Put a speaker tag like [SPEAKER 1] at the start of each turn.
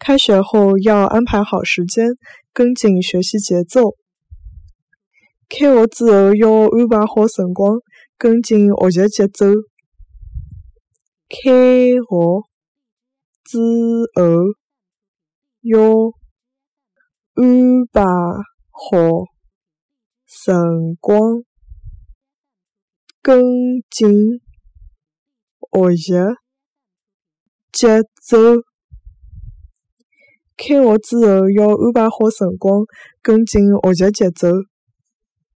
[SPEAKER 1] 开学后要安排好时间，跟紧学习节奏。开学之后要安排好辰光，跟紧学习节奏。开学之后要安排好辰光，跟紧学习节奏。开学之后要安排好辰光，跟紧学习节奏。